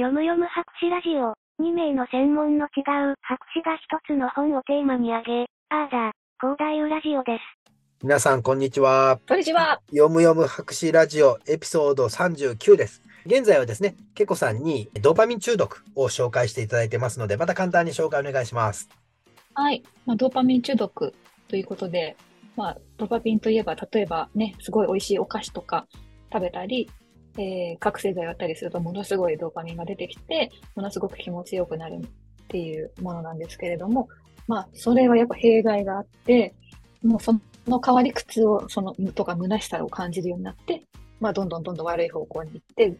読む読む博士ラジオ。2名の専門の違う博士が一つの本をテーマに挙げ、あーだ、広大ラジオです。皆さん、こんにちは。こんにちは。読む読む博士ラジオエピソード39です。現在はですね、ケコさんにドーパミン中毒を紹介していただいてますので、また簡単に紹介お願いします。はい。まあ、ドーパミン中毒ということで、まあ、ドーパミンといえば、例えばね、すごい美味しいお菓子とか食べたり、えー、覚醒剤やったりするとものすごいドーパミンが出てきて、ものすごく気持ちよくなるっていうものなんですけれども、まあ、それはやっぱ弊害があって、もうその代わり苦痛を、その、とか虚しさを感じるようになって、まあ、どんどんどんどん悪い方向に行って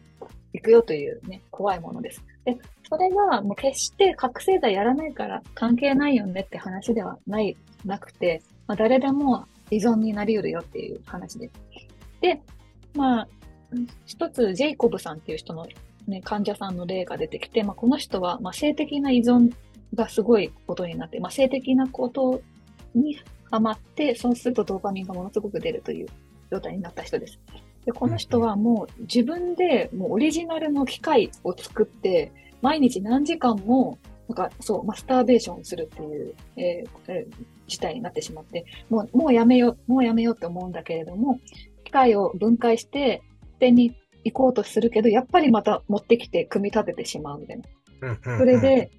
いくよというね、怖いものです。で、それがもう決して覚醒剤やらないから関係ないよねって話ではない、なくて、まあ、誰でも依存になり得るよっていう話です。で、まあ、一つ、ジェイコブさんっていう人の、ね、患者さんの例が出てきて、まあ、この人は、まあ、性的な依存がすごいことになって、まあ、性的なことにハマって、そうするとドーパミンがものすごく出るという状態になった人です。で、この人はもう自分でもうオリジナルの機械を作って、毎日何時間も、なんかそう、マスターベーションするっていう、えーえー、事態になってしまって、もう、もうやめよう、もうやめようって思うんだけれども、機械を分解して、点に行こうとするけど、やっぱりまた持ってきて組み立ててしまうみたいな。それで、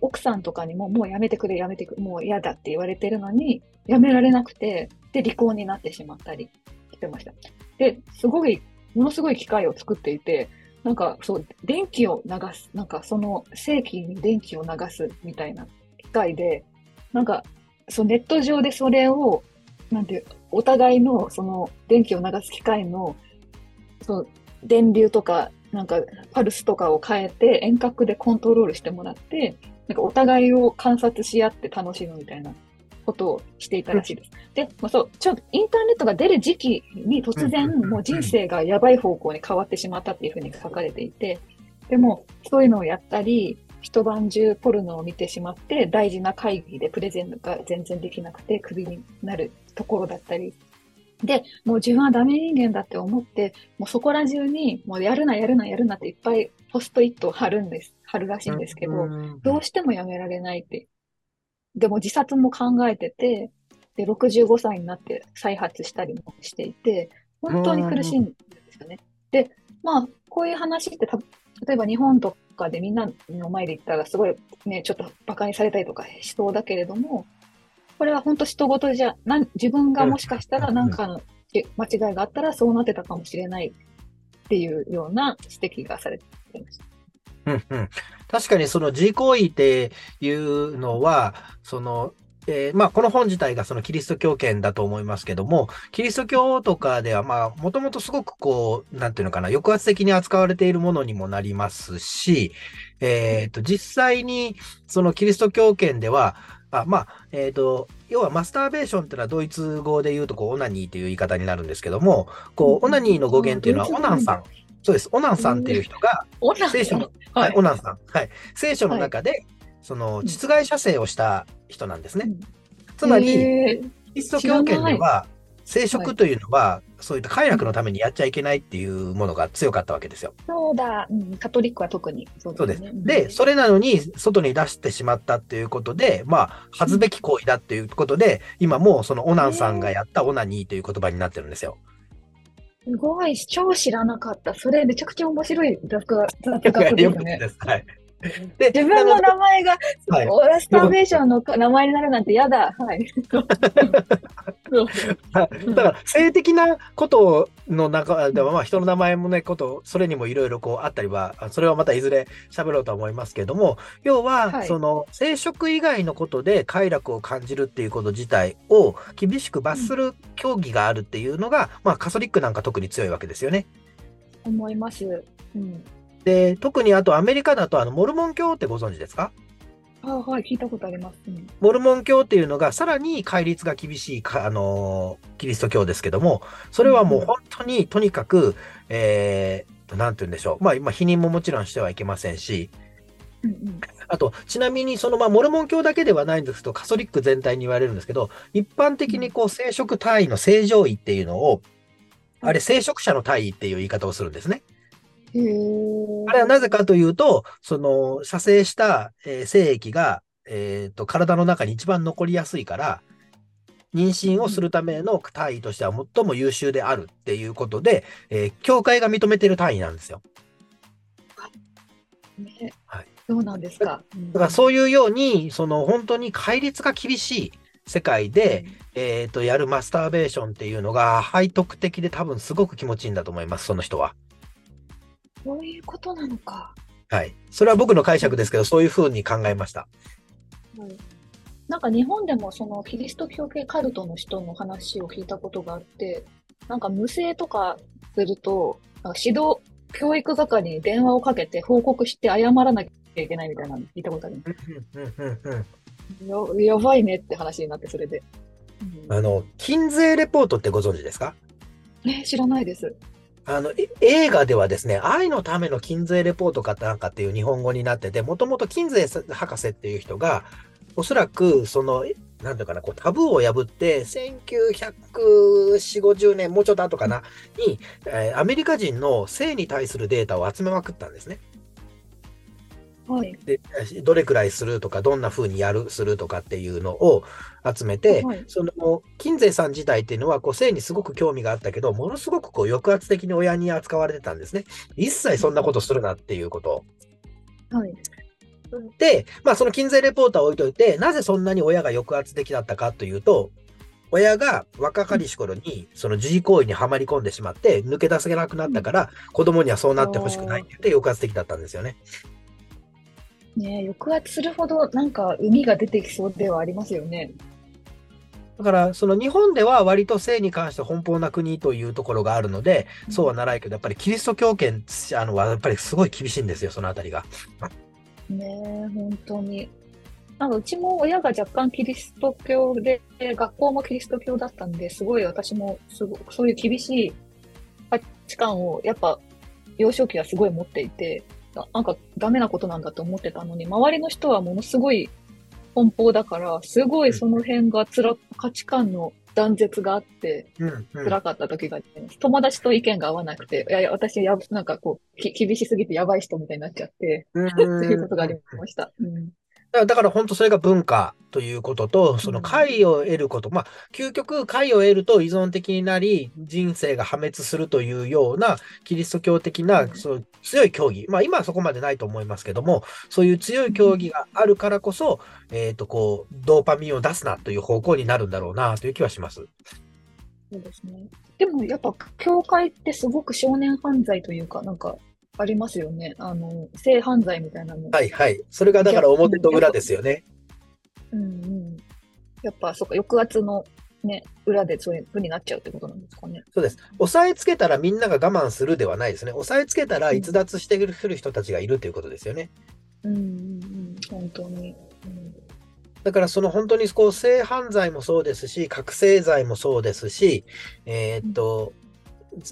奥さんとかにももうやめてくれ、やめてくれ、もう嫌だって言われてるのに、やめられなくて、で、離婚になってしまったりしてました。で、すごい、ものすごい機械を作っていて、なんかそう、電気を流す、なんかその正規に電気を流すみたいな機械で、なんか、そうネット上でそれを、なんてお互いのその電気を流す機械のそう電流とか、なんかパルスとかを変えて遠隔でコントロールしてもらって、なんかお互いを観察し合って楽しむみたいなことをしていたらしいです。で、まあ、そう、ちょっとインターネットが出る時期に突然、もう人生がやばい方向に変わってしまったっていうふうに書かれていて、でも、そういうのをやったり、一晩中ポルノを見てしまって、大事な会議でプレゼンが全然できなくてクビになるところだったりで、もう自分はダメ人間だって思って、もうそこら中に、もうやるな、やるな、やるなっていっぱいポストイットを貼るんです。貼るらしいんですけど、どうしてもやめられないって。でも自殺も考えてて、で、65歳になって再発したりもしていて、本当に苦しいんですよね。で、まあ、こういう話って例えば日本とかでみんなの前で言ったらすごいね、ちょっと馬鹿にされたりとかしそうだけれども、これは本当人事じゃ、な自分がもしかしたら何かの間違いがあったらそうなってたかもしれないっていうような指摘がされていました。うんうん、確かにその自行為っていうのは、そのえー、まあ、この本自体がそのキリスト教圏だと思いますけども、キリスト教とかでは、まあ、もともとすごくこう、なんていうのかな、抑圧的に扱われているものにもなりますし、えっ、ー、と、実際に、そのキリスト教圏では、あまあ、えっ、ー、と、要はマスターベーションっていうのはドイツ語で言うと、こう、オナニーという言い方になるんですけども、こう、オナニーの語源っていうのは、オナンさん。そうです。オナンさんっていう人が、聖書の、はい、オナンさん。はい。聖書の中で、その、実害射精をした人なんですね。つまり、キリスト教圏では、生殖というのは、そういった快楽のためにやっちゃいけないっていうものが強かったわけですよ。そうだ、うん、カトリックは特にそうです、ね。で、それなのに外に出してしまったっていうことで、まあ、恥ずべき行為だっていうことで、今もうそのオナンさんがやったオナニーという言葉になってるんですよ。すごい、超知らなかった。それめちゃくちゃ面白い雑学ですね。はい。で自分の名前が、はい、オラスターベーションの名前になるなんて嫌だ。はい。だから、性的なことの中では、まあ、人の名前もね、こと、それにもいろいろこうあったりは、それはまたいずれ喋ろうと思いますけども、要は、はい、その、生殖以外のことで快楽を感じるっていうこと自体を厳しく罰する競技があるっていうのが、うん、まあ、カソリックなんか特に強いわけですよね。思います。うん。で、特にあとアメリカだとあのモルモン教ってご存知ですか？あはい、聞いたことあります、モルモン教っていうのがさらに戒律が厳しいか、あのキリスト教ですけども、それはもう本当にとにかく、えー、なんて言うんでしょう。まあ、今、否認ももちろんしてはいけませんし、うんうん、あと、ちなみに、その、まあ、モルモン教だけではないんですけど、カソリック全体に言われるんですけど、一般的にこう、生殖体位の正常位っていうのを、あれ、聖職者の体位っていう言い方をするんですね。あれはなぜかというと、その、射精した、えー精液が、えっと、体の中に一番残りやすいから、妊娠をするための単位としては最も優秀であるっていうことで、えー協会が認めてる単位なんですよ。ね。はい。そうなんですか。だからそういうように、その本当に戒律が厳しい世界で、えっと、やるマスターベーションっていうのが背徳的で多分すごく気持ちいいんだと思います、その人は。そういうことなのか。はい。それは僕の解釈ですけど、そういうふうに考えました。なんか日本でもそのキリスト教系カルトの人の話を聞いたことがあって、なんか無声とかすると、なんか指導、教育係に電話をかけて報告して謝らなきゃいけないみたいなの聞いたことある。うんうんうんややばいねって話になって、それで。うんあの、金税レポートってご存知ですか？え、知らないです。あの、え映画ではですね、愛のための金税レポートかなんかっていう日本語になってて、もともと金税博士っていう人が、おそらく、その、えなんていうかな、こうタブーを破って、1940、50年、もうちょっと後かな、に、えーアメリカ人の性に対するデータを集めまくったんですね。はい。で、どれくらいするとか、どんな風にやる、するとかっていうのを集めて、はいその、金税さん自体っていうのは、こう、性にすごく興味があったけど、ものすごくこう、抑圧的に親に扱われてたんですね。一切そんなことするなっていうこと。はい。で、まあ、その金税レポートは置いといて、なぜそんなに親が抑圧的だったかというと、親が若かりし頃に、その自慰行為にはまり込んでしまって、抜け出せなくなったから、子供にはそうなってほしくないって言って抑圧的だったんですよね。ねえ抑圧するほどなんか海が出てきそうではありますよね。だから、その日本では割と性に関して奔放な国というところがあるので、そうはならないけど、やっぱりキリスト教圏あのはやっぱりすごい厳しいんですよ、そのあたりが。ねえ、本当に。なんかうちも親が若干キリスト教で、学校もキリスト教だったんで、すごい私もすごそういう厳しい価値観をやっぱ幼少期はすごい持っていて、ななんかダメなことなんだと思ってたのに、周りの人はものすごい奔放だから、すごいその辺がつら、価値観の断絶があって、うん、うん。辛かった時があります。友達と意見が合わなくて、いやいや、私や、なんかこう、き厳しすぎてやばい人みたいになっちゃって、うん っていうことがありました。うん。だから本当それが文化ということと、その解を得ること、まあ、究極解を得ると依存的になり、人生が破滅するというようなキリスト教的なうんそう強い教義、まあ今はそこまでないと思いますけども、そういう強い教義があるからこそ、えっと、こう、ドーパミンを出すなという方向になるんだろうなという気はします。そうですね。でもやっぱ、教会ってすごく少年犯罪というか、なんか、ありますよね。あの、性犯罪みたいなの。はいはい。それがだから表と裏ですよね。うんうん。やっぱ、そっか、抑圧のね、裏でそういう風になっちゃうってことなんですかね。そうです。押さえつけたらみんなが我慢するではないですね。押さえつけたら逸脱してくる人たちがいるということですよね。うんうんうん。本当に。うんだからその本当にこう性犯罪もそうですし、覚醒剤もそうですし、えーっと、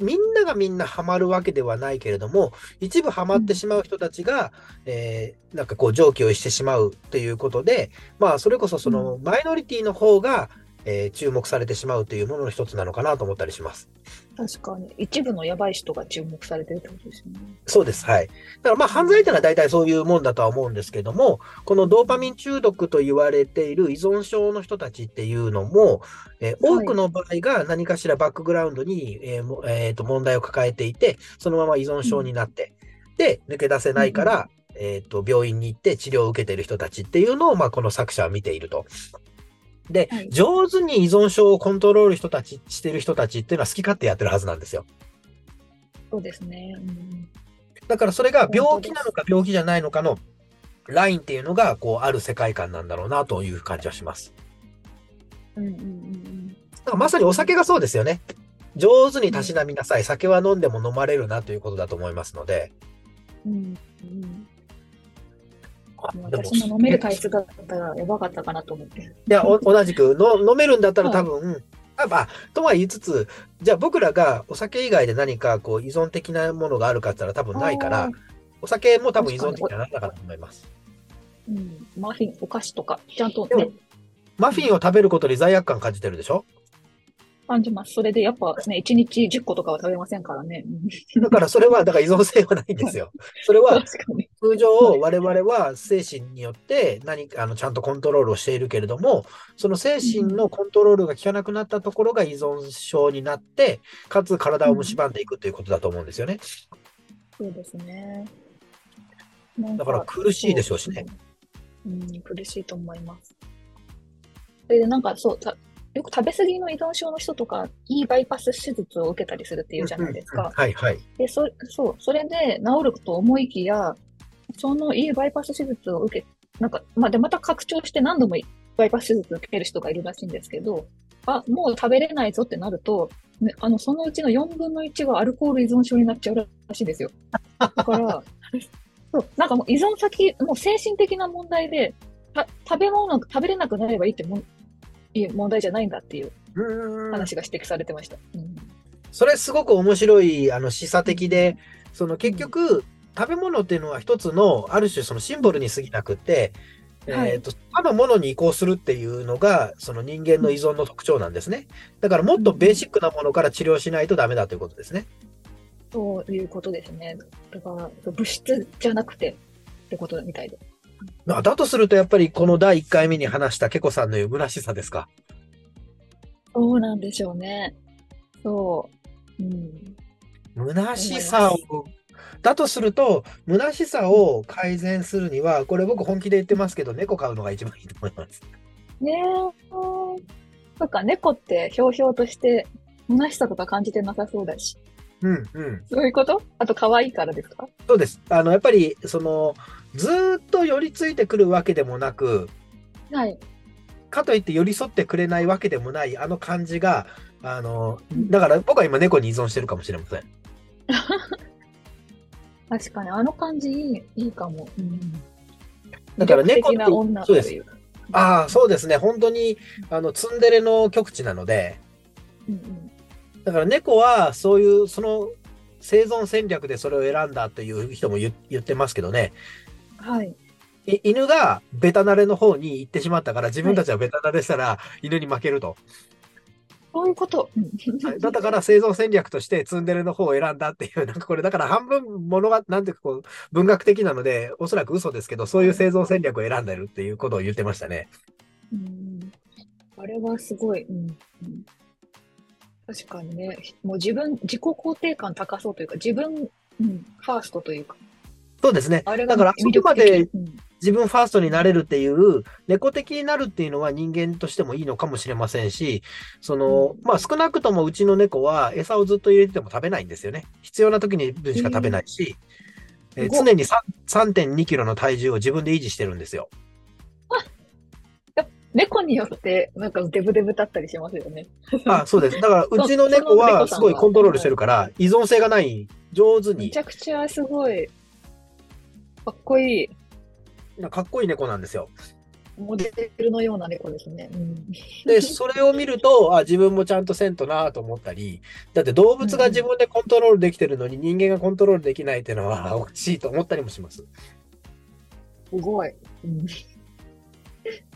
みんながみんなハマるわけではないけれども、一部ハマってしまう人たちが、えーなんかこう常軌をしてしまうということで、まあそれこそそのマイノリティの方が、えー注目されてしまうというものの一つなのかなと思ったりします。確かに。一部のやばい人が注目されてるってことですよね。そうです。はい。だからまあ犯罪というのは大体そういうもんだとは思うんですけども、このドーパミン中毒と言われている依存症の人たちっていうのも、えーはい多くの場合が何かしらバックグラウンドに、えーもえーと問題を抱えていて、そのまま依存症になって、で、抜け出せないから、えーと病院に行って治療を受けている人たちっていうのを、まあ、この作者は見ていると。で、はい上手に依存症をコントロール人たちしてる人たちっていうのは好き勝手やってるはずなんですよ。そうですね。うんだからそれが病気なのか病気じゃないのかのラインっていうのが、こう、ある世界観なんだろうなという感じはします。うんうんうんうん。だからまさにお酒がそうですよね。上手にたしなみなさい。酒は飲んでも飲まれるなということだと思いますので。うんうん私も飲める体質だったらやばかったかなと思って。いや、お 同じくの飲めるんだったら多分、あまあ、とは言いつつ、じゃあ僕らがお酒以外で何かこう依存的なものがあるかって言ったら多分ないからお酒も多分依存的にはなったと思います。うん、マフィン、お菓子とか、ちゃんとね。マフィンを食べることに罪悪感感じてるでしょ？感じます。それでやっぱね、1日10個とかは食べませんからね。だからそれは、だから依存性はないんですよ。それは。通常我々は精神によって何かあのちゃんとコントロールをしているけれども、その精神のコントロールが効かなくなったところが依存症になって、かつ体を蝕んでいくということだと思うんですよね。そうですね。なんだから苦しいでしょうしね。そううん、苦しいと思います。それでなんかそう、たよく食べ過ぎの依存症の人とか、いいバイパス手術を受けたりするっていうじゃないですうんうんか。はいはい。で、そ、そう、それで治ると思いきや、そのいいバイパス手術を受け、なんか、まあ、で、また拡張して何度もバイパス手術を受ける人がいるらしいんですけど、あ、もう食べれないぞってなると、ね、あの、そのうちの4分の1がアルコール依存症になっちゃうらしいんですよ。だから、そう、なんかもう依存先、もう精神的な問題で、た食べ物、食べれなくなればいいってもん、いい問題じゃないんだっていう話が指摘されてました。うんそれすごく面白いあの示唆的で、その結局、食べ物っていうのは一つのある種そのシンボルに過ぎなくって、はいえーと他のものに移行するっていうのがその人間の依存の特徴なんですね。だからもっとベーシックなものから治療しないとダメだということですね。そういうことですね。だから、物質じゃなくてってことみたいで。まあだとするとやっぱりこの第1回目に話したケコさんの虚しさですか？そうなんでしょうね。そう。うん。虚しさを、だとすると、虚しさを改善するには、これ僕本気で言ってますけど、猫飼うのが一番いいと思います。ねえ。そっか、猫ってひょうひょうとして、虚しさとか感じてなさそうだし。うんうん。そういうこと？あと、可愛いからですか？そうです。あの、やっぱり、その、ずーっと寄りついてくるわけでもなく、はい。かといって寄り添ってくれないわけでもない、あの感じが、あの、だから僕は今猫に依存してるかもしれません。確かに、あの感じいい、いいかも。うん。だから猫と的な女そうです。ああ、そうですね。本当に、あの、ツンデレの極地なので、うんうん。だから猫はそういう、その生存戦略でそれを選んだという人も言言ってますけどね、はい。い犬がベタ慣れの方に行ってしまったから、自分たちはベタ慣れしたら犬に負けると。そういうこと。だから生存戦略としてツンデレの方を選んだっていう、なんかこれだから半分物が、なんていうかこう、文学的なので、おそらく嘘ですけど、そういう生存戦略を選んでるっていうことを言ってましたね。うんあれはすごい、うんうん確かにね、もう自分、自己肯定感高そうというか、自分、うん、ファーストというか、そうですね。だから、あそこまでうん自分ファーストになれるっていう、猫的になるっていうのは人間としてもいいのかもしれませんし、その、まあ少なくともうちの猫は餌をずっと入れてても食べないんですよね。必要な時に分しか食べないし、えー常に3 3.2キロの体重を自分で維持してるんですよ。猫によって、なんかデブデブだったりしますよね。あ、そうです。だから、うちの猫はすごいコントロールしてるから、依存性がない、上手にめち、ゃくちゃすごい、かっこいい、かっこいい猫なんですよ。モデルのような猫ですね。うん、で、それを見ると、あ、自分もちゃんとせんとなと思ったり、だって動物が自分でコントロールできてるのに人間がコントロールできないっていうのは おかしいと思ったりもします。すごい。うん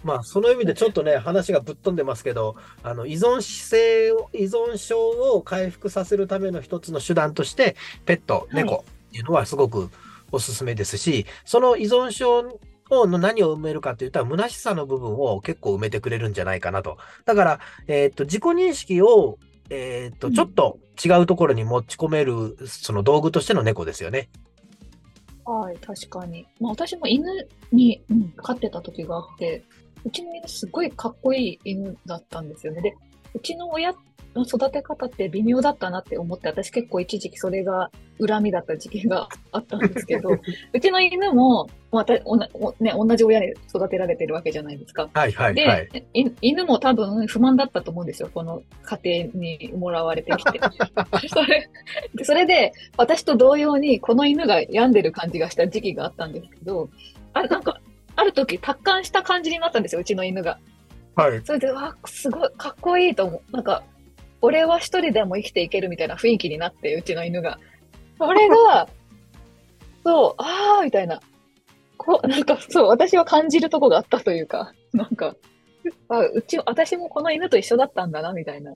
まあ、その意味でちょっとね、話がぶっ飛んでますけど、あの、依存性を、依存症を回復させるための一つの手段として、ペット、はい猫っていうのはすごくおすすめですし、その依存症をの何を埋めるかって言ったら、虚しさの部分を結構埋めてくれるんじゃないかなと。だから、えっ、と、自己認識を、えっ、と、うんちょっと違うところに持ち込める、その道具としての猫ですよね。はい、確かに。まあ私も犬に、うん、飼ってた時があって、うちの犬すごいかっこいい犬だったんですよね。で、うちの親の育て方って微妙だったなって思って、私結構一時期それが恨みだった時期が あったんですけど、うちの犬も、またおなおね、同じ親に育てられてるわけじゃないですか。はいはいで、はい。い犬も多分不満だったと思うんですよ。この家庭にもらわれてきて。それでそれで、私と同様にこの犬が病んでる感じがした時期があったんですけど、あなんか、ある時達観した感じになったんですよ、うちの犬が。はい。それで、わあ、すごい、かっこいいと思う。なんか、俺は一人でも生きていけるみたいな雰囲気になって、うちの犬が。それが、そう、ああ、みたいな。こう、なんか、そう、私は感じるとこがあったというか、なんか、あうち、私もこの犬と一緒だったんだな、みたいな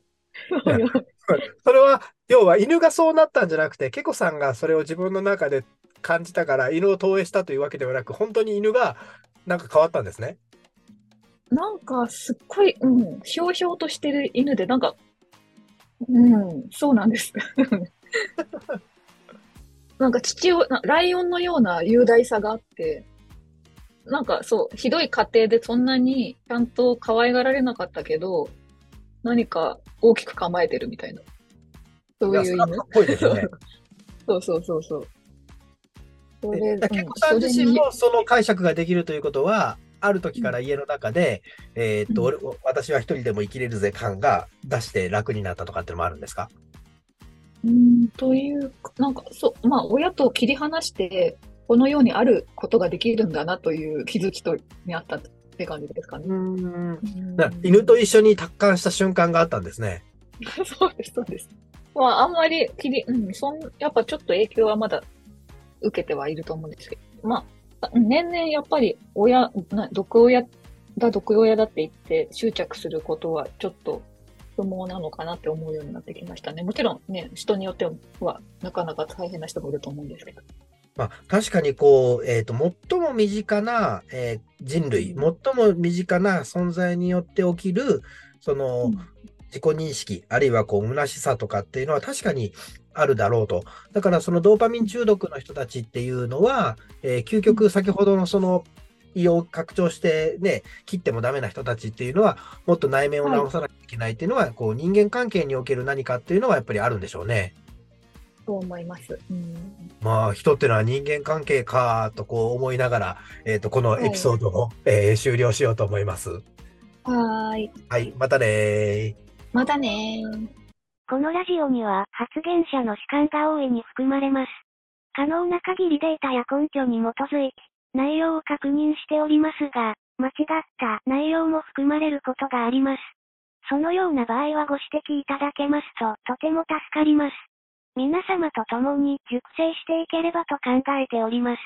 それは、要は犬がそうなったんじゃなくて、ケコさんがそれを自分の中で感じたから犬を投影したというわけではなく、本当に犬がなんか変わったんですね？なんか、すっごい、うん、ひょうひょうとしてる犬で、なんか、うん、そうなんです。なんか父を、ライオンのような雄大さがあって、なんかそう、ひどい家庭でそんなにちゃんと可愛がられなかったけど、何か大きく構えてるみたいな。そういう犬。いいですね。そうそうそうそう。それ、結子さん自身もその解釈ができるということは、ある時から家の中で、うん、えっと、うん、私は一人でも生きれるぜ感が出して楽になったとかっていうのもあるんですか？うん、という、なんか、そう、まあ、親と切り離して、このようにあることができるんだなという気づきとにあったって感じですかね。うん犬と一緒に達観した瞬間があったんですね。そうです、そうです。まあ、あんまり切り、うん、そん、やっぱちょっと影響はまだ受けてはいると思うんですけど、まあ、年々やっぱり親、毒親だ、毒親だって言って執着することはちょっと不毛なのかなって思うようになってきましたね。もちろんね、人によってはなかなか大変な人もいると思うんですけど。まあ、確かにこう、えっ、ー、と、最も身近な、えー、人類、最も身近な存在によって起きる、その、うん、自己認識、あるいはこう、虚しさとかっていうのは確かにあるだろうと。だからそのドーパミン中毒の人たちっていうのは、えー、究極先ほどのその胃を拡張してね、切ってもダメな人たちっていうのは、もっと内面を直さなきゃいけないっていうのは、はい、こう人間関係における何かっていうのはやっぱりあるんでしょうね。そう思います。うん、まあ、人っていうのは人間関係かとこう思いながら、えっ、ー、と、このエピソードを、はい、えー、終了しようと思います。はい。はい、またねまたねこのラジオには発言者の主観が大いに含まれます。可能な限りデータや根拠に基づいて、内容を確認しておりますが、間違った内容も含まれることがあります。そのような場合はご指摘いただけますととても助かります。皆様と共に熟成していければと考えております。